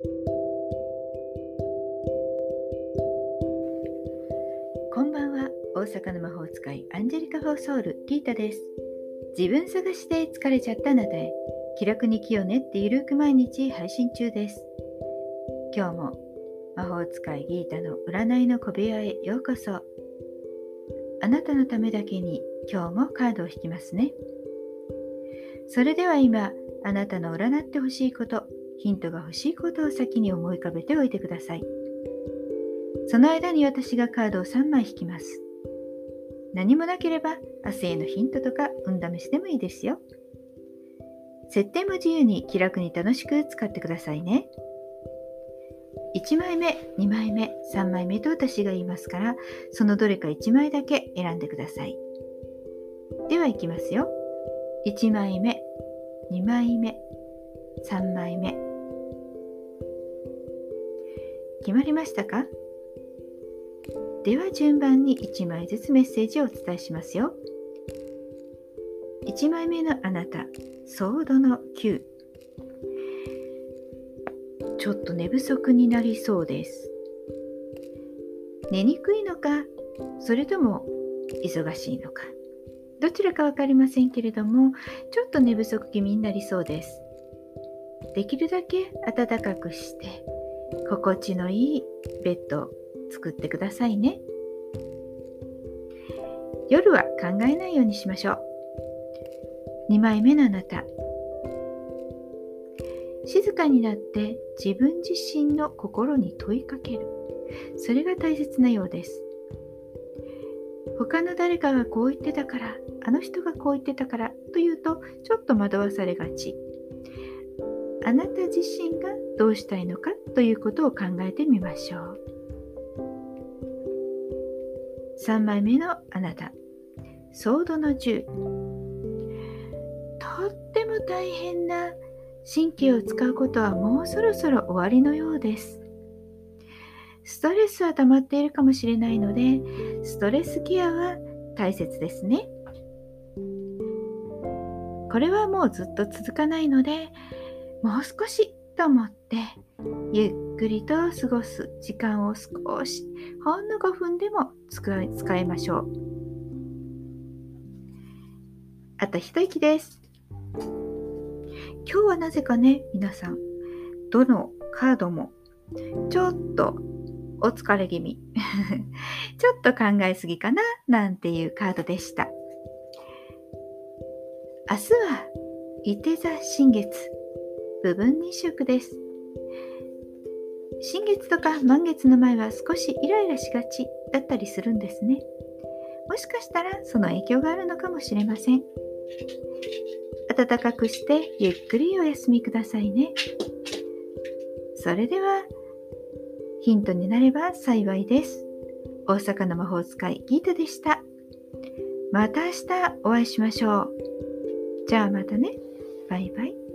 こんばんは。大阪の魔法使いアンジェリカ・フォーソウルギータです。自分探しで疲れちゃったあなたへ気楽に気を練ってゆるく毎日配信中です。今日も魔法使いギータの占いの小部屋へようこそ。あなたのためだけに今日もカードを引きますね。それでは今あなたの占ってほしいことヒントが欲しいことを先に思い浮かべておいてください。その間に私がカードを3枚引きます。何もなければ明日へのヒントとか運試しでもいいですよ。設定も自由に気楽に楽しく使ってくださいね。1枚目2枚目3枚目と私が言いますからそのどれか1枚だけ選んでください。ではいきますよ。1枚目2枚目3枚目決まりましたか？では順番に1枚ずつメッセージをお伝えしますよ。1枚目のあなたソードの9ちょっと寝不足になりそうです。寝にくいのかそれとも忙しいのか。どちらか分かりませんけれどもちょっと寝不足気味になりそうです。できるだけ暖かくして心地のいいベッドを作ってくださいね。夜は考えないようにしましょう。2枚目のあなた。静かになって自分自身の心に問いかける。それが大切なようです。他の誰かがこう言ってたからあの人がこう言ってたからというとちょっと惑わされがち。あなた自身がどうしたいのかということを考えてみましょう。3枚目のあなた。ソードの10とっても大変な神経を使うことはもうそろそろ終わりのようです。ストレスは溜まっているかもしれないのでストレスケアは大切ですね。これはもうずっと続かないのでもう少しと思ってゆっくりと過ごす時間を少しほんの5分でも使いましょう。あと一息です。今日はなぜかね皆さんどのカードもちょっとお疲れ気味 ちょっと考えすぎかななんていうカードでした。明日は伊手座新月。部分日食です新月とか満月の前は少しイライラしがちだったりするんですねもしかしたらその影響があるのかもしれません暖かくしてゆっくりお休みくださいねそれではヒントになれば幸いです。大阪の魔法使いギータでした。また明日お会いしましょう。じゃあまたね。バイバイ。